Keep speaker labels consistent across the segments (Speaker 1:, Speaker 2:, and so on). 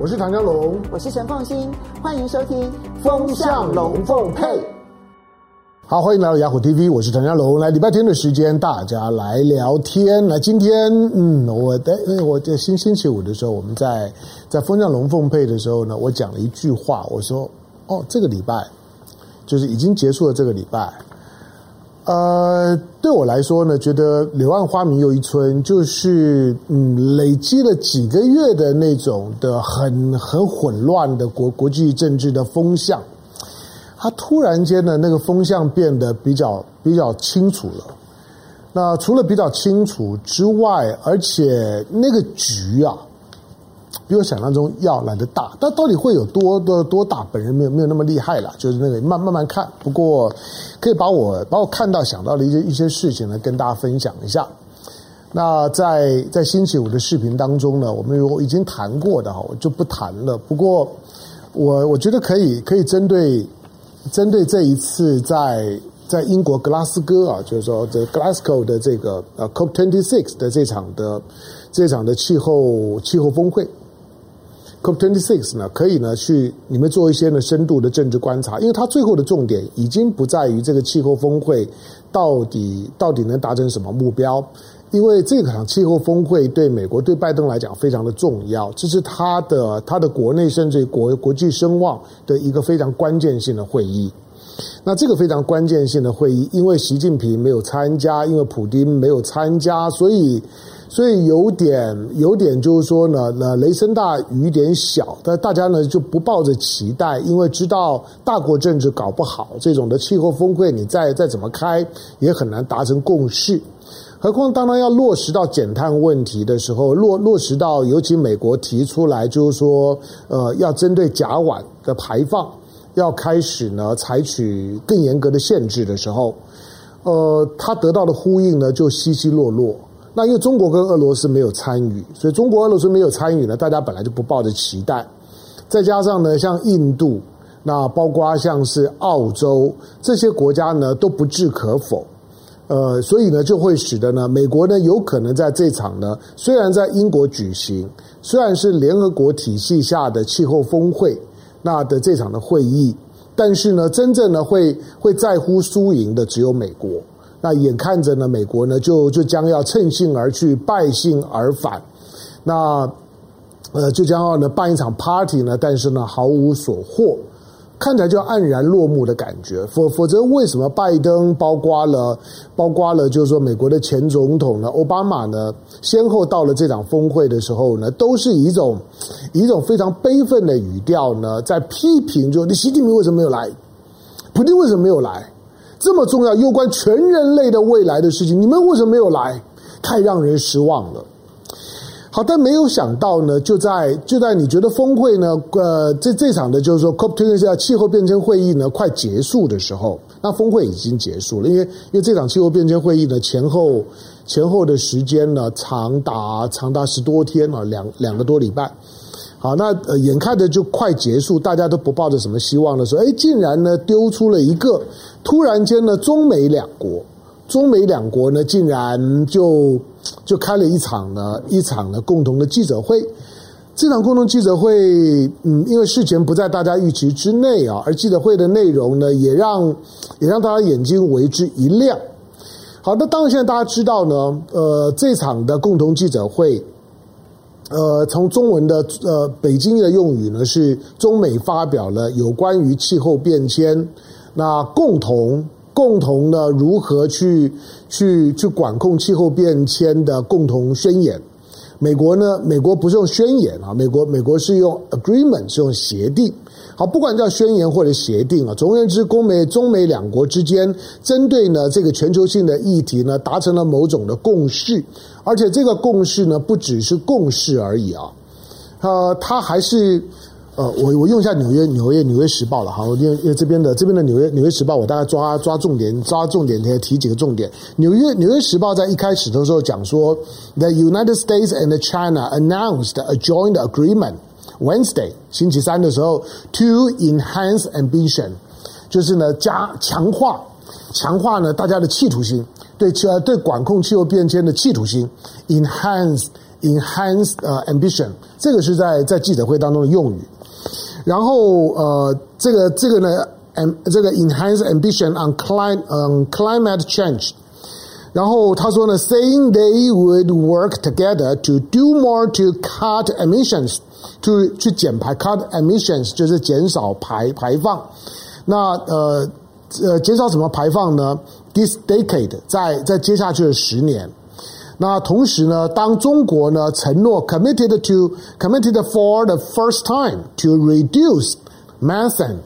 Speaker 1: 我是唐江龙，
Speaker 2: 我是陈凤新，欢迎收听《
Speaker 1: 风向龙凤配》。好，欢迎来到雅虎 TV，我是唐家龙。来礼拜天的时间，大家来聊天。来，今天，嗯，我在，因为我在星星期五的时候，我们在在《风向龙凤配》的时候呢，我讲了一句话，我说：“哦，这个礼拜就是已经结束了，这个礼拜。”呃，对我来说呢，觉得柳暗花明又一村，就是嗯，累积了几个月的那种的很很混乱的国国际政治的风向，它突然间呢，那个风向变得比较比较清楚了。那除了比较清楚之外，而且那个局啊。比我想象中要来得大，但到底会有多多多大？本人没有没有那么厉害啦，就是那个慢慢慢看。不过可以把我把我看到想到的一些一些事情呢，跟大家分享一下。那在在星期五的视频当中呢，我们有已经谈过的哈，我就不谈了。不过我我觉得可以可以针对针对这一次在在英国格拉斯哥啊，就是说这 Glasgow 的这个呃 COP twenty six 的这场的这场的气候气候峰会。COP26 呢，可以呢去你们做一些呢深度的政治观察，因为它最后的重点已经不在于这个气候峰会到底到底能达成什么目标，因为这场气候峰会对美国对拜登来讲非常的重要，这是他的他的国内甚至国国际声望的一个非常关键性的会议。那这个非常关键性的会议，因为习近平没有参加，因为普丁没有参加，所以。所以有点有点就是说呢，那雷声大雨点小，但大家呢就不抱着期待，因为知道大国政治搞不好，这种的气候峰会你再再怎么开也很难达成共识。何况当然要落实到减碳问题的时候，落落实到尤其美国提出来就是说，呃，要针对甲烷的排放要开始呢采取更严格的限制的时候，呃，他得到的呼应呢就稀稀落落。那因为中国跟俄罗斯没有参与，所以中国、俄罗斯没有参与呢，大家本来就不抱着期待。再加上呢，像印度，那包括像是澳洲这些国家呢，都不置可否。呃，所以呢，就会使得呢，美国呢有可能在这场呢，虽然在英国举行，虽然是联合国体系下的气候峰会，那的这场的会议，但是呢，真正呢会会在乎输赢的只有美国。那眼看着呢，美国呢就就将要乘兴而去，败兴而返，那呃就将要呢办一场 party 呢，但是呢毫无所获，看起来就黯然落幕的感觉。否否则，为什么拜登包括了包括了就是说美国的前总统呢，奥巴马呢，先后到了这场峰会的时候呢，都是以一种以一种非常悲愤的语调呢，在批评，就你习近平为什么没有来？普京为什么没有来？这么重要、攸关全人类的未来的事情，你们为什么没有来？太让人失望了。好，但没有想到呢，就在就在你觉得峰会呢，呃，这这场的就是说 COP26 气候变迁会议呢快结束的时候，那峰会已经结束了，因为因为这场气候变迁会议呢前后前后的时间呢长达长达十多天啊，两两个多礼拜。好，那呃，眼看着就快结束，大家都不抱着什么希望的时候，哎，竟然呢丢出了一个，突然间呢，中美两国，中美两国呢，竟然就就开了一场呢一场呢共同的记者会。这场共同记者会，嗯，因为事前不在大家预期之内啊，而记者会的内容呢，也让也让大家眼睛为之一亮。好，那当然现在大家知道呢，呃，这场的共同记者会。呃，从中文的呃北京的用语呢，是中美发表了有关于气候变迁，那共同共同的如何去去去管控气候变迁的共同宣言。美国呢，美国不是用宣言啊，美国美国是用 agreement，是用协定。好，不管叫宣言或者协定啊，总而言之，中美中美两国之间针对呢这个全球性的议题呢，达成了某种的共识，而且这个共识呢，不只是共识而已啊，呃，它还是呃，我我用一下纽约纽约纽约时报了哈，因为因为这边的这边的纽约纽约时报，我大概抓抓重点抓重点提提几个重点。纽约纽约时报在一开始的时候讲说，The United States and China announced a joint agreement。Wednesday 星期三的时候，to enhance ambition，就是呢加强化强化呢大家的企图心，对气对管控气候变迁的企图心，enhance enhanced 呃 ambition，这个是在在记者会当中的用语。然后呃，这个这个呢，am 这个 enhanced ambition on climate 嗯 climate change。然后他说呢，saying they would work together to do more to cut emissions，to To 去减排 cut emissions 就是减少排排放。那呃呃减少什么排放呢？This decade 在在接下去的十年。那同时呢，当中国呢承诺 committed to committed for the first time to reduce methane，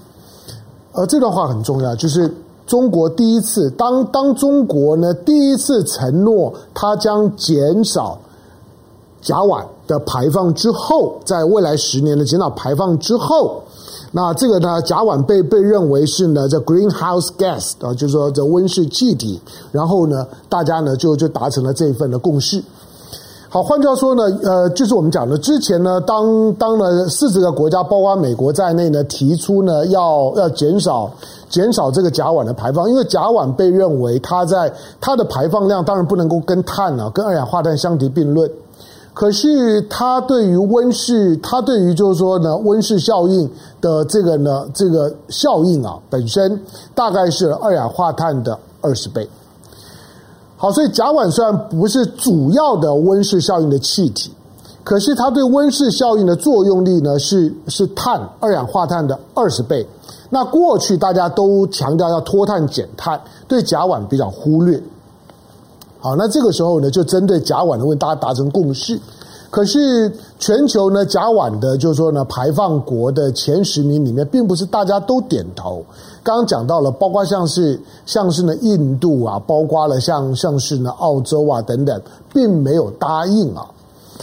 Speaker 1: 呃，这段话很重要，就是中国第一次当当中国呢第一次承诺它将减少甲烷的排放之后，在未来十年的减少排放之后。那这个呢，甲烷被被认为是呢，这 greenhouse gas 啊，就是说这温室气体。然后呢，大家呢就就达成了这一份的共识。好，换句话说呢，呃，就是我们讲的之前呢，当当了四十个国家，包括美国在内呢，提出呢要要减少减少这个甲烷的排放，因为甲烷被认为它在它的排放量当然不能够跟碳啊，跟二氧化碳相提并论。可是它对于温室，它对于就是说呢，温室效应的这个呢，这个效应啊，本身大概是二氧化碳的二十倍。好，所以甲烷虽然不是主要的温室效应的气体，可是它对温室效应的作用力呢，是是碳二氧化碳的二十倍。那过去大家都强调要脱碳减碳，对甲烷比较忽略。好，那这个时候呢，就针对甲烷的问题，大家达成共识。可是全球呢，甲烷的，就是说呢，排放国的前十名里面，并不是大家都点头。刚刚讲到了，包括像是像是呢印度啊，包括了像像是呢澳洲啊等等，并没有答应啊。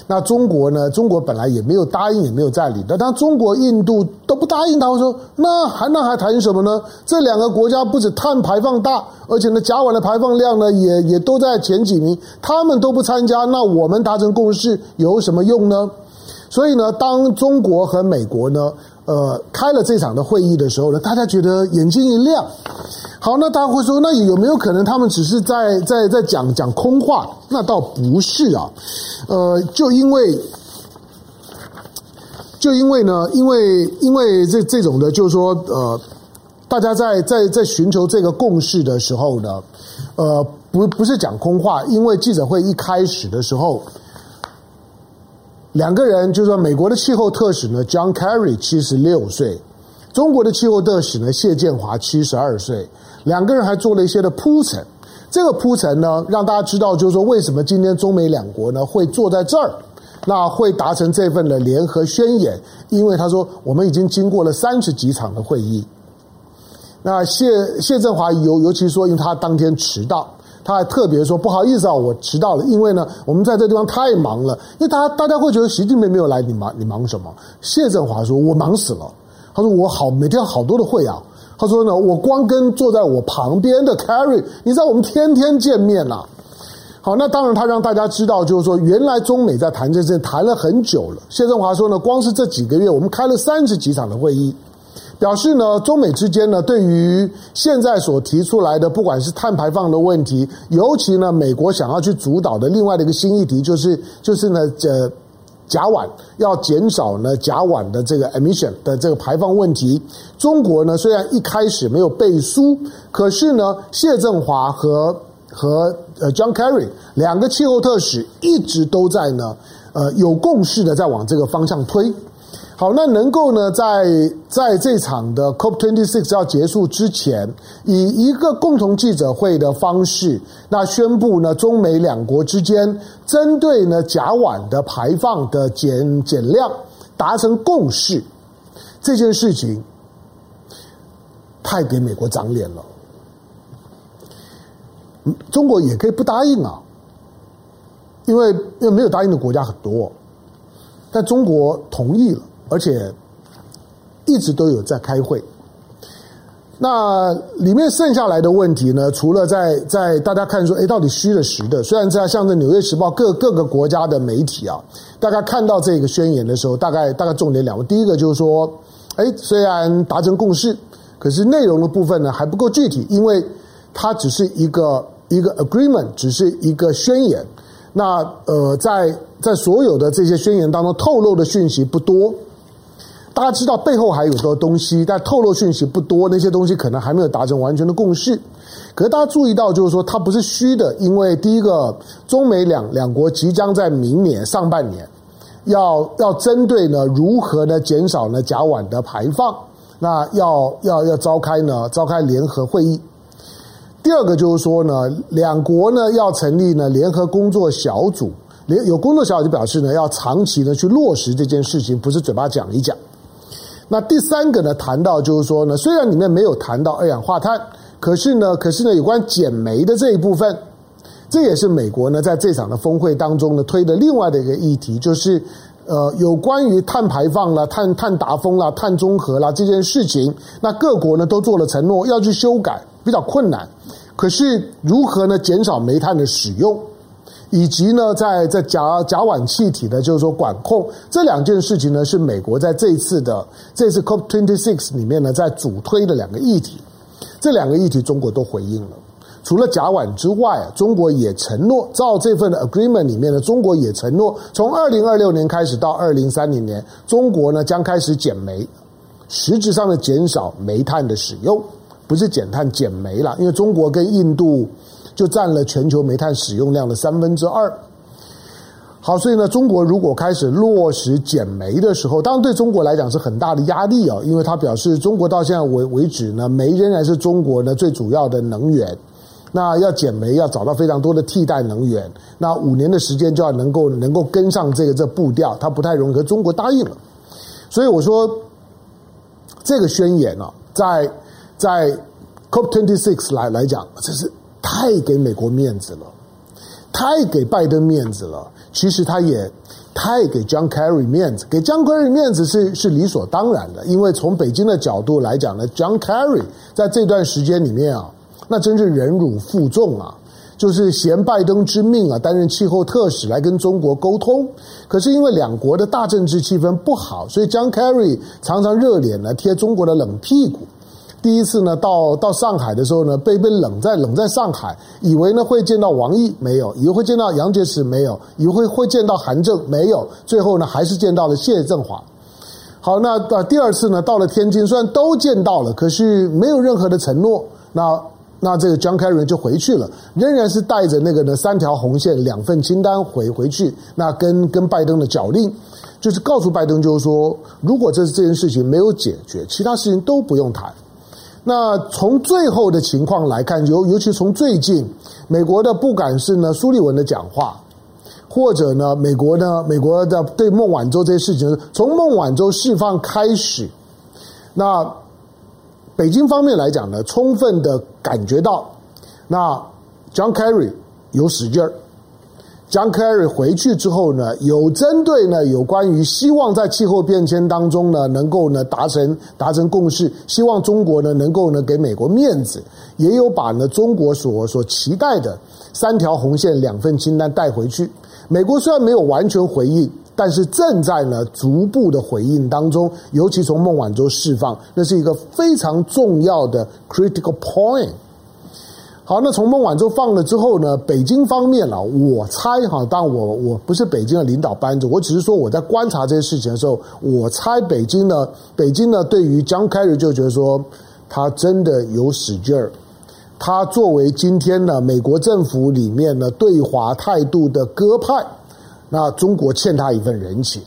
Speaker 1: 那中国呢？中国本来也没有答应，也没有在理那当中国、印度都不答应，他会说：“那还那还谈什么呢？这两个国家不止碳排放大，而且呢，甲烷的排放量呢，也也都在前几名。他们都不参加，那我们达成共识有什么用呢？”所以呢，当中国和美国呢，呃，开了这场的会议的时候呢，大家觉得眼睛一亮。好，那大家会说，那有没有可能他们只是在在在讲讲空话？那倒不是啊，呃，就因为，就因为呢，因为因为这这种的，就是说，呃，大家在在在寻求这个共识的时候呢，呃，不不是讲空话，因为记者会一开始的时候，两个人就是说，美国的气候特使呢，John Kerry 七十六岁，中国的气候特使呢，谢建华七十二岁。两个人还做了一些的铺陈，这个铺陈呢，让大家知道，就是说为什么今天中美两国呢会坐在这儿，那会达成这份的联合宣言，因为他说我们已经经过了三十几场的会议。那谢谢振华尤尤其说，因为他当天迟到，他还特别说不好意思啊，我迟到了，因为呢我们在这地方太忙了，因为大家大家会觉得习近平没有来，你忙你忙什么？谢振华说，我忙死了，他说我好每天好多的会啊。他说呢，我光跟坐在我旁边的 Carry，你知道我们天天见面呐。好，那当然他让大家知道，就是说原来中美在谈这事谈了很久了。谢振华说呢，光是这几个月，我们开了三十几场的会议，表示呢，中美之间呢，对于现在所提出来的，不管是碳排放的问题，尤其呢，美国想要去主导的另外的一个新议题，就是就是呢，这。甲烷要减少呢，甲烷的这个 emission 的这个排放问题。中国呢，虽然一开始没有背书，可是呢，谢振华和和呃 John Kerry 两个气候特使一直都在呢，呃，有共识的在往这个方向推。好，那能够呢，在在这场的 COP26 要结束之前，以一个共同记者会的方式，那宣布呢，中美两国之间针对呢甲烷的排放的减减量达成共识，这件事情太给美国长脸了。中国也可以不答应啊，因为因为没有答应的国家很多，但中国同意了。而且一直都有在开会。那里面剩下来的问题呢？除了在在大家看说，哎，到底虚的实的？虽然在像这《纽约时报》各各个国家的媒体啊，大家看到这个宣言的时候，大概大概重点两个。第一个就是说，哎，虽然达成共识，可是内容的部分呢还不够具体，因为它只是一个一个 agreement，只是一个宣言。那呃，在在所有的这些宣言当中透露的讯息不多。大家知道背后还有很多东西，但透露讯息不多，那些东西可能还没有达成完全的共识。可是大家注意到，就是说它不是虚的，因为第一个，中美两两国即将在明年上半年要要针对呢如何呢减少呢甲烷的排放，那要要要召开呢召开联合会议。第二个就是说呢，两国呢要成立呢联合工作小组，联有工作小组就表示呢要长期的去落实这件事情，不是嘴巴讲一讲。那第三个呢，谈到就是说呢，虽然里面没有谈到二氧化碳，可是呢，可是呢，有关减煤的这一部分，这也是美国呢在这场的峰会当中呢推的另外的一个议题，就是呃有关于碳排放啦、碳碳达峰啦、碳中和啦这件事情，那各国呢都做了承诺要去修改，比较困难。可是如何呢减少煤炭的使用？以及呢，在在甲甲烷气体的，就是说管控这两件事情呢，是美国在这一次的这次 COP twenty six 里面呢，在主推的两个议题。这两个议题，中国都回应了。除了甲烷之外啊，中国也承诺，照这份 agreement 里面呢，中国也承诺，从二零二六年开始到二零三零年，中国呢将开始减煤，实质上的减少煤炭的使用，不是减碳减煤了，因为中国跟印度。就占了全球煤炭使用量的三分之二。好，所以呢，中国如果开始落实减煤的时候，当然对中国来讲是很大的压力啊，因为他表示中国到现在为为止呢，煤仍然是中国呢最主要的能源。那要减煤，要找到非常多的替代能源，那五年的时间就要能够能够跟上这个这步调，它不太容易和中国答应了。所以我说，这个宣言啊，在在 COP twenty six 来来讲，这是。太给美国面子了，太给拜登面子了。其实他也太给 John Kerry 面子，给 John Kerry 面子是是理所当然的。因为从北京的角度来讲呢，John Kerry 在这段时间里面啊，那真是忍辱负重啊，就是衔拜登之命啊，担任气候特使来跟中国沟通。可是因为两国的大政治气氛不好，所以 John Kerry 常常热脸呢贴中国的冷屁股。第一次呢，到到上海的时候呢，被被冷在冷在上海，以为呢会见到王毅，没有；以为会见到杨洁篪，没有；以为会会见到韩正，没有。最后呢，还是见到了谢振华。好，那呃第二次呢，到了天津，虽然都见到了，可是没有任何的承诺。那那这个 John Kerry 就回去了，仍然是带着那个呢三条红线两份清单回回去。那跟跟拜登的角令，就是告诉拜登，就是说，如果这这件事情没有解决，其他事情都不用谈。那从最后的情况来看，尤尤其从最近，美国的不管是呢苏利文的讲话，或者呢美国呢美国的对孟晚舟这些事情，从孟晚舟释放开始，那北京方面来讲呢，充分的感觉到，那 John Kerry 有使劲儿。John Kerry 回去之后呢，有针对呢有关于希望在气候变迁当中呢能够呢达成达成共识，希望中国呢能够呢给美国面子，也有把呢中国所所期待的三条红线两份清单带回去。美国虽然没有完全回应，但是正在呢逐步的回应当中，尤其从孟晚舟释放，那是一个非常重要的 critical point。好，那从孟晚舟放了之后呢，北京方面啊，我猜哈，当然我我不是北京的领导班子，我只是说我在观察这些事情的时候，我猜北京呢，北京呢对于 John Kerry 就觉得说他真的有使劲儿，他作为今天呢美国政府里面呢对华态度的鸽派，那中国欠他一份人情。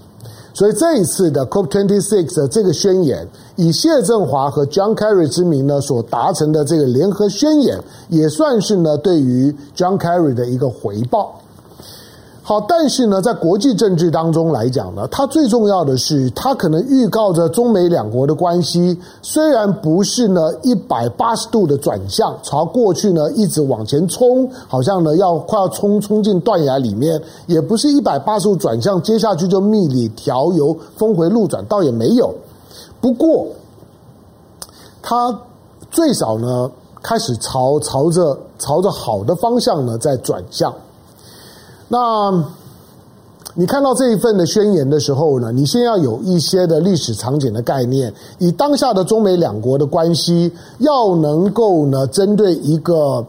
Speaker 1: 所以这一次的 COP26 的这个宣言，以谢振华和 John Kerry 之名呢所达成的这个联合宣言，也算是呢对于 John Kerry 的一个回报。好，但是呢，在国际政治当中来讲呢，它最重要的是，它可能预告着中美两国的关系，虽然不是呢一百八十度的转向，朝过去呢一直往前冲，好像呢要快要冲冲进断崖里面，也不是一百八十度转向，接下去就蜜里调油，峰回路转，倒也没有。不过，它最少呢开始朝朝着朝着好的方向呢在转向。那，你看到这一份的宣言的时候呢，你先要有一些的历史场景的概念。以当下的中美两国的关系，要能够呢，针对一个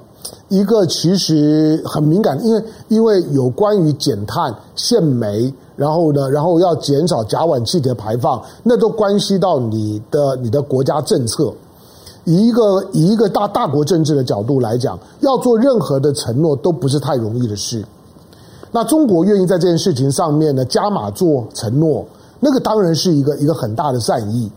Speaker 1: 一个其实很敏感，因为因为有关于减碳、限煤，然后呢，然后要减少甲烷气体的排放，那都关系到你的你的国家政策。以一个以一个大大国政治的角度来讲，要做任何的承诺都不是太容易的事。那中国愿意在这件事情上面呢加码做承诺，那个当然是一个一个很大的善意。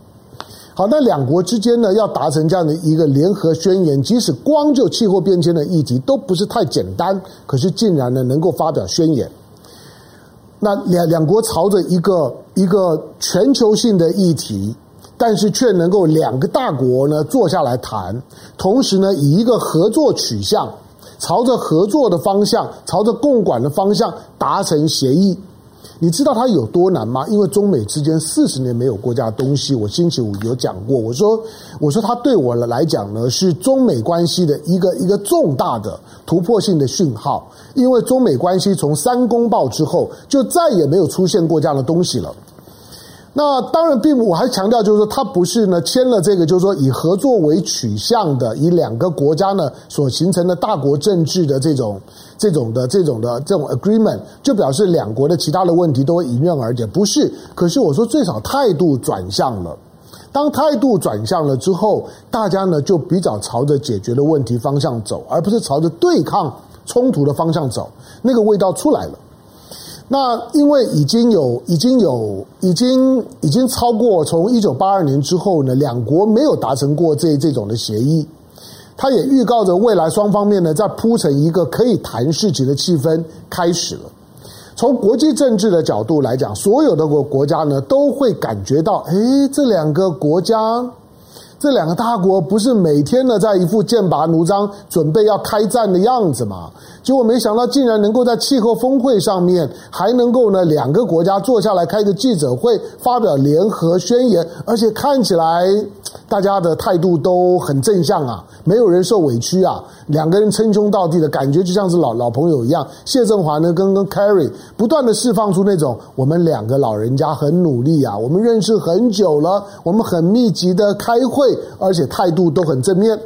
Speaker 1: 好，那两国之间呢要达成这样的一个联合宣言，即使光就气候变迁的议题都不是太简单，可是竟然呢能够发表宣言。那两两国朝着一个一个全球性的议题。但是却能够两个大国呢坐下来谈，同时呢以一个合作取向，朝着合作的方向，朝着共管的方向达成协议。你知道它有多难吗？因为中美之间四十年没有过这样东西。我星期五有讲过，我说我说它对我来讲呢是中美关系的一个一个重大的突破性的讯号。因为中美关系从三公报之后就再也没有出现过这样的东西了。那当然，并我还强调，就是说，他不是呢签了这个，就是说以合作为取向的，以两个国家呢所形成的大国政治的这种、这种的、这种的这种 agreement，就表示两国的其他的问题都会迎刃而解，不是。可是我说，最少态度转向了。当态度转向了之后，大家呢就比较朝着解决的问题方向走，而不是朝着对抗冲突的方向走，那个味道出来了。那因为已经有、已经有、已经、已经超过从一九八二年之后呢，两国没有达成过这这种的协议，它也预告着未来双方面呢在铺成一个可以谈事情的气氛开始了。从国际政治的角度来讲，所有的国国家呢都会感觉到，诶，这两个国家。这两个大国不是每天呢在一副剑拔弩张、准备要开战的样子吗？结果没想到竟然能够在气候峰会上面，还能够呢两个国家坐下来开个记者会，发表联合宣言，而且看起来大家的态度都很正向啊。没有人受委屈啊，两个人称兄道弟的感觉就像是老老朋友一样。谢振华呢，跟跟 Carrie 不断的释放出那种我们两个老人家很努力啊，我们认识很久了，我们很密集的开会，而且态度都很正面。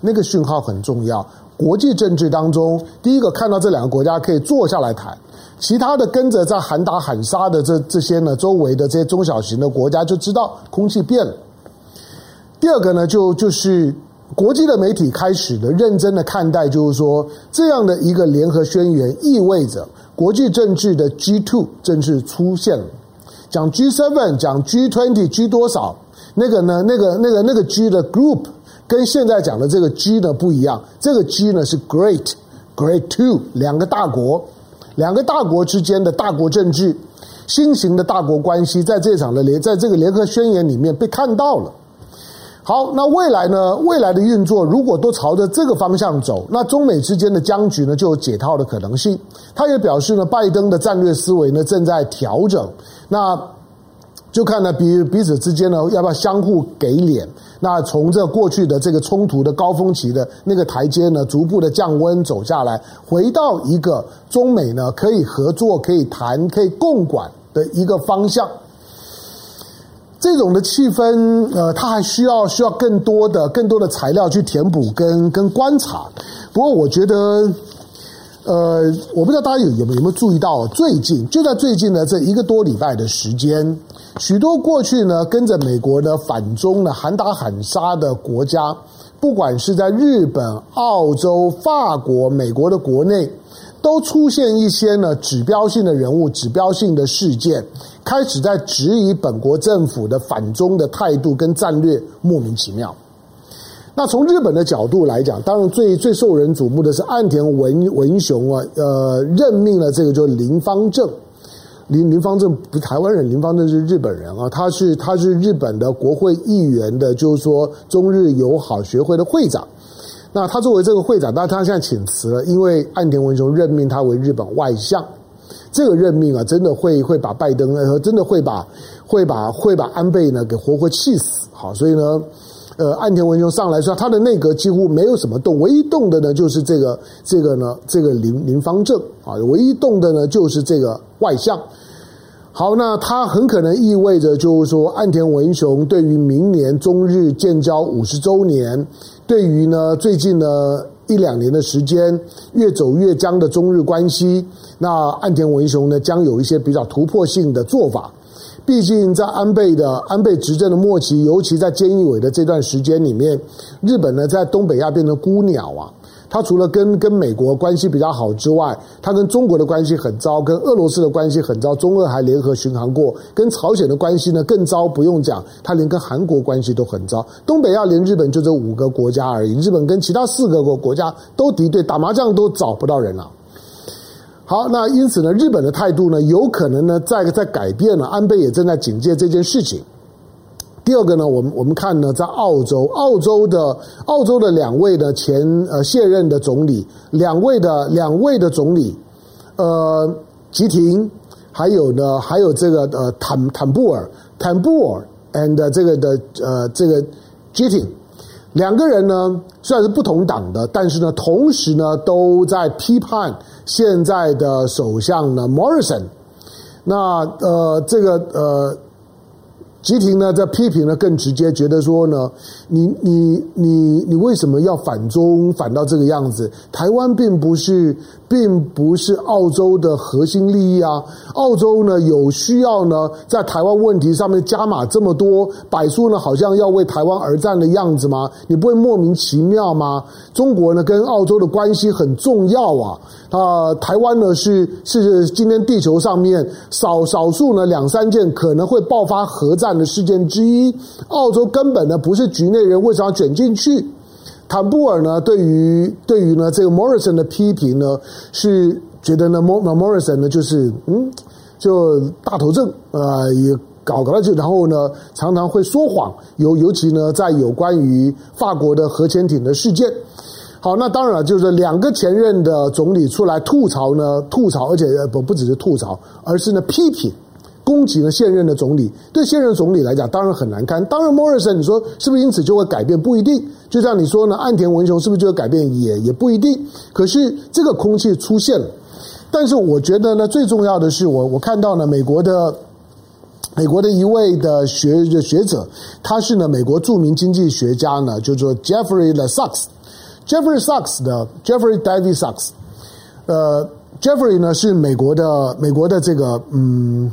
Speaker 1: 那个讯号很重要。国际政治当中，第一个看到这两个国家可以坐下来谈，其他的跟着在喊打喊杀的这这些呢，周围的这些中小型的国家就知道空气变了。第二个呢，就就是。国际的媒体开始的认真的看待，就是说这样的一个联合宣言意味着国际政治的 G2 正式出现了。讲 G7，讲 G20，G 20多少？那个呢？那个那个那个 G 的 group 跟现在讲的这个 G 呢不一样。这个 G 呢是 Great，Great Two，两个大国，两个大国之间的大国政治，新型的大国关系，在这场的联，在这个联合宣言里面被看到了。好，那未来呢？未来的运作如果都朝着这个方向走，那中美之间的僵局呢就有解套的可能性。他也表示呢，拜登的战略思维呢正在调整，那就看呢彼彼此之间呢要不要相互给脸。那从这过去的这个冲突的高峰期的那个台阶呢，逐步的降温走下来，回到一个中美呢可以合作、可以谈、可以共管的一个方向。这种的气氛，呃，它还需要需要更多的更多的材料去填补跟跟观察。不过，我觉得，呃，我不知道大家有有没有注意到，最近就在最近的这一个多礼拜的时间，许多过去呢跟着美国的反中呢喊打喊杀的国家，不管是在日本、澳洲、法国、美国的国内。都出现一些呢指标性的人物、指标性的事件，开始在质疑本国政府的反中的态度跟战略莫名其妙。那从日本的角度来讲，当然最最受人瞩目的是岸田文文雄啊，呃，任命了这个就林芳正，林林方正不是台湾人，林方正是日本人啊，他是他是日本的国会议员的，就是说中日友好学会的会长。那他作为这个会长，但他现在请辞了，因为岸田文雄任命他为日本外相。这个任命啊，真的会会把拜登呃，真的会把会把会把安倍呢给活活气死。好，所以呢，呃，岸田文雄上来说，他的内阁几乎没有什么动，唯一动的呢就是这个这个呢这个林林芳正啊，唯一动的呢就是这个外相。好，那他很可能意味着，就是说，岸田文雄对于明年中日建交五十周年，对于呢最近呢一两年的时间，越走越僵的中日关系，那岸田文雄呢将有一些比较突破性的做法。毕竟在安倍的安倍执政的末期，尤其在菅义伟的这段时间里面，日本呢在东北亚变成孤鸟啊。他除了跟跟美国关系比较好之外，他跟中国的关系很糟，跟俄罗斯的关系很糟，中俄还联合巡航过，跟朝鲜的关系呢更糟，不用讲，他连跟韩国关系都很糟。东北亚连日本就这五个国家而已，日本跟其他四个国国家都敌对，打麻将都找不到人了。好，那因此呢，日本的态度呢，有可能呢在在改变了，安倍也正在警戒这件事情。第二个呢，我们我们看呢，在澳洲，澳洲的澳洲的两位的前呃现任的总理，两位的两位的总理，呃，吉廷，还有呢，还有这个呃坦坦布尔，坦布尔 and 这个的呃这个吉廷，两个人呢虽然是不同党的，但是呢，同时呢都在批判现在的首相呢 Morrison，那呃这个呃。吉廷呢，在批评呢更直接，觉得说呢，你你你你为什么要反中反到这个样子？台湾并不是并不是澳洲的核心利益啊！澳洲呢有需要呢，在台湾问题上面加码这么多，摆出呢好像要为台湾而战的样子吗？你不会莫名其妙吗？中国呢跟澳洲的关系很重要啊！啊，台湾呢是是今天地球上面少少数呢两三件可能会爆发核战的事件之一，澳洲根本呢不是局内人，为什么要卷进去？坦布尔呢对于对于呢这个 Morrison 的批评呢，是觉得呢 Morrison 呢就是嗯就大头症呃也搞搞了就然后呢常常会说谎，尤尤其呢在有关于法国的核潜艇的事件。好，那当然了，就是两个前任的总理出来吐槽呢，吐槽，而且不不只是吐槽，而是呢批评。攻击了现任的总理，对现任总理来讲当然很难堪。当然，莫里森，你说是不是因此就会改变？不一定。就像你说呢，岸田文雄是不是就会改变？也也不一定。可是这个空气出现了。但是我觉得呢，最重要的是我我看到呢，美国的美国的一位的学学者，他是呢美国著名经济学家呢，叫做 Jeffrey Sachs，Jeffrey Sachs 的 Jeffrey David Sachs，呃，Jeffrey 呢是美国的美国的这个嗯。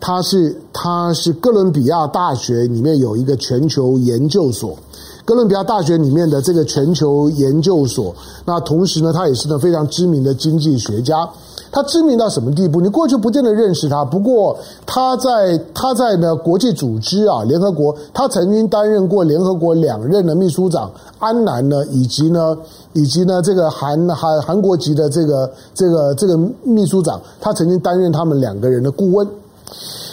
Speaker 1: 他是他是哥伦比亚大学里面有一个全球研究所，哥伦比亚大学里面的这个全球研究所，那同时呢，他也是呢非常知名的经济学家。他知名到什么地步？你过去不见得认识他，不过他在他在呢国际组织啊，联合国，他曾经担任过联合国两任的秘书长，安南呢，以及呢以及呢这个韩韩韩国籍的这个这个这个秘书长，他曾经担任他们两个人的顾问。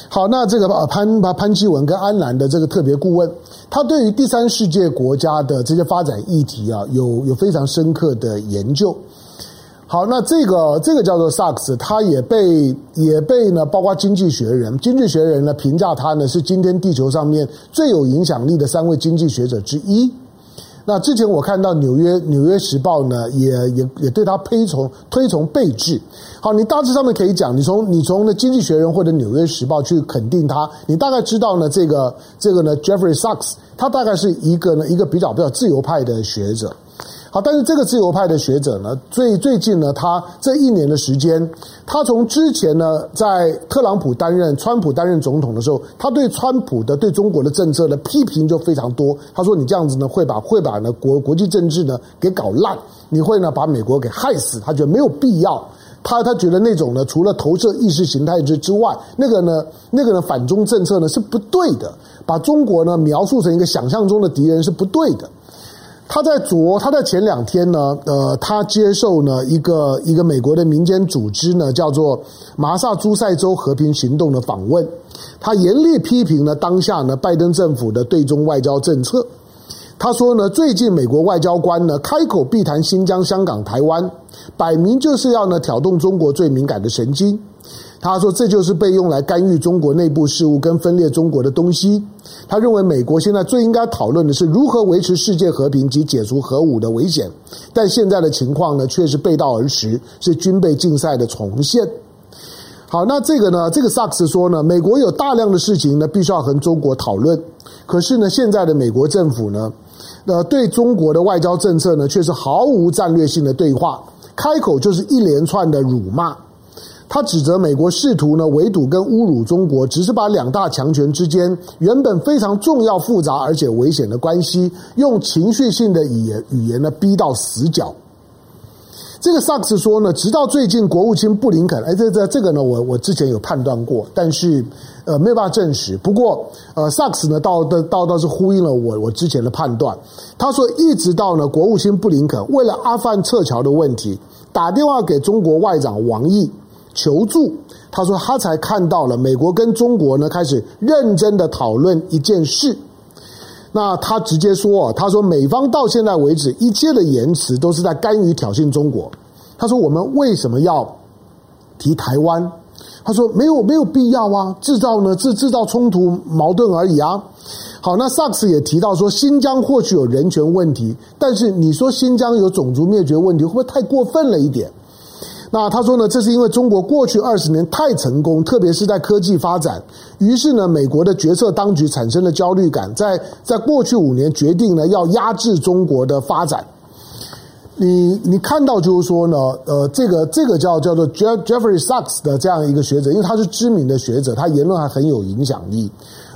Speaker 1: 好，那这个潘潘基文跟安南的这个特别顾问，他对于第三世界国家的这些发展议题啊，有有非常深刻的研究。好，那这个这个叫做萨克斯，他也被也被呢，包括经济学人，经济学人呢评价他呢是今天地球上面最有影响力的三位经济学者之一。那之前我看到纽约纽约时报呢，也也也对他推崇推崇备至。好，你大致上面可以讲，你从你从那经济学人或者纽约时报去肯定他，你大概知道呢，这个这个呢，Jeffrey Sachs，他大概是一个呢一个比较比较自由派的学者。好，但是这个自由派的学者呢，最最近呢，他这一年的时间，他从之前呢，在特朗普担任、川普担任总统的时候，他对川普的对中国的政策的批评就非常多。他说：“你这样子呢，会把会把呢国国际政治呢给搞烂，你会呢把美国给害死。”他觉得没有必要。他他觉得那种呢，除了投射意识形态之之外，那个呢，那个呢反中政策呢是不对的，把中国呢描述成一个想象中的敌人是不对的。他在昨，他在前两天呢，呃，他接受呢一个一个美国的民间组织呢，叫做马萨诸塞州和平行动的访问，他严厉批评了当下呢拜登政府的对中外交政策。他说呢，最近美国外交官呢开口必谈新疆、香港、台湾，摆明就是要呢挑动中国最敏感的神经。他说：“这就是被用来干预中国内部事务跟分裂中国的东西。”他认为美国现在最应该讨论的是如何维持世界和平及解除核武的危险，但现在的情况呢，却是背道而驰，是军备竞赛的重现。好，那这个呢，这个萨克斯说呢，美国有大量的事情呢，必须要和中国讨论。可是呢，现在的美国政府呢，呃，对中国的外交政策呢，却是毫无战略性的对话，开口就是一连串的辱骂。他指责美国试图呢围堵跟侮辱中国，只是把两大强权之间原本非常重要、复杂而且危险的关系，用情绪性的语言语言呢逼到死角。这个萨克斯说呢，直到最近国务卿布林肯，哎，这这这个呢，我我之前有判断过，但是呃没有办法证实。不过呃，萨克斯呢，倒倒倒倒是呼应了我我之前的判断。他说，一直到呢国务卿布林肯为了阿富汗撤侨的问题，打电话给中国外长王毅求助，他说他才看到了美国跟中国呢开始认真的讨论一件事。那他直接说：“他说美方到现在为止一切的言辞都是在干预挑衅中国。他说我们为什么要提台湾？他说没有没有必要啊，制造呢制制造冲突矛盾而已啊。好，那萨克斯也提到说新疆或许有人权问题，但是你说新疆有种族灭绝问题，会不会太过分了一点？”那他说呢，这是因为中国过去二十年太成功，特别是在科技发展，于是呢，美国的决策当局产生了焦虑感，在在过去五年决定呢要压制中国的发展。你你看到就是说呢，呃，这个这个叫叫做 Jeffrey Sachs 的这样一个学者，因为他是知名的学者，他言论还很有影响力。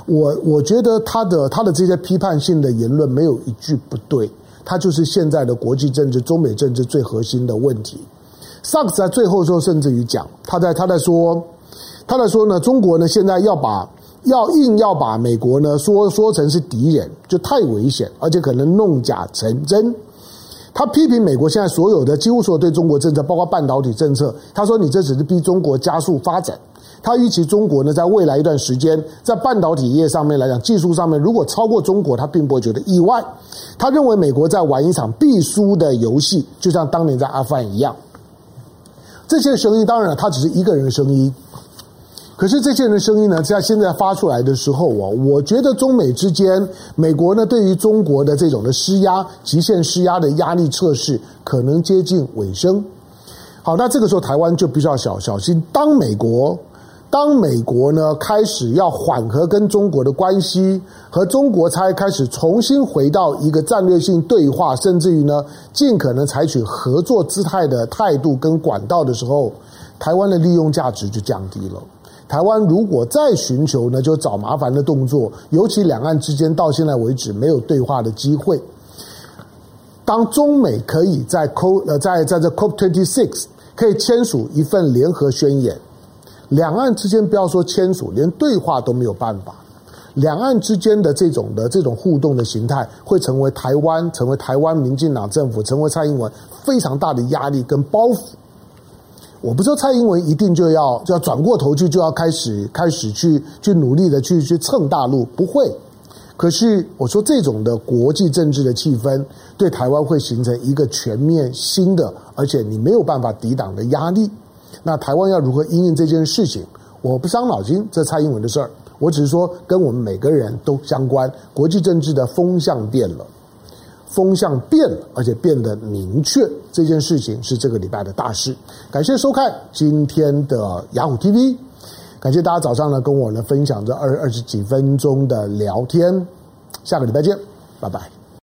Speaker 1: 我我觉得他的他的这些批判性的言论没有一句不对，他就是现在的国际政治、中美政治最核心的问题。萨克斯在最后的时候甚至于讲，他在他在说，他在说呢，中国呢现在要把要硬要把美国呢说说成是敌人，就太危险，而且可能弄假成真。他批评美国现在所有的几乎所有对中国政策，包括半导体政策，他说你这只是逼中国加速发展。他预期中国呢在未来一段时间在半导体业上面来讲，技术上面如果超过中国，他并不会觉得意外。他认为美国在玩一场必输的游戏，就像当年在阿富汗一样。这些声音当然了，他只是一个人的声音。可是这些人的声音呢，在现在发出来的时候啊，我觉得中美之间，美国呢对于中国的这种的施压、极限施压的压力测试，可能接近尾声。好，那这个时候台湾就比较小小心。当美国。当美国呢开始要缓和跟中国的关系，和中国才开始重新回到一个战略性对话，甚至于呢尽可能采取合作姿态的态度跟管道的时候，台湾的利用价值就降低了。台湾如果再寻求呢就找麻烦的动作，尤其两岸之间到现在为止没有对话的机会。当中美可以在 CO 呃在在这 COP twenty six 可以签署一份联合宣言。两岸之间不要说签署，连对话都没有办法。两岸之间的这种的这种互动的形态，会成为台湾成为台湾民进党政府成为蔡英文非常大的压力跟包袱。我不说蔡英文一定就要就要转过头去，就要开始开始去去努力的去去蹭大陆，不会。可是我说这种的国际政治的气氛，对台湾会形成一个全面新的，而且你没有办法抵挡的压力。那台湾要如何应应这件事情？我不伤脑筋，这蔡英文的事儿。我只是说，跟我们每个人都相关。国际政治的风向变了，风向变了，而且变得明确。这件事情是这个礼拜的大事。感谢收看今天的雅虎 TV，感谢大家早上呢跟我呢分享这二二十几分钟的聊天。下个礼拜见，拜拜。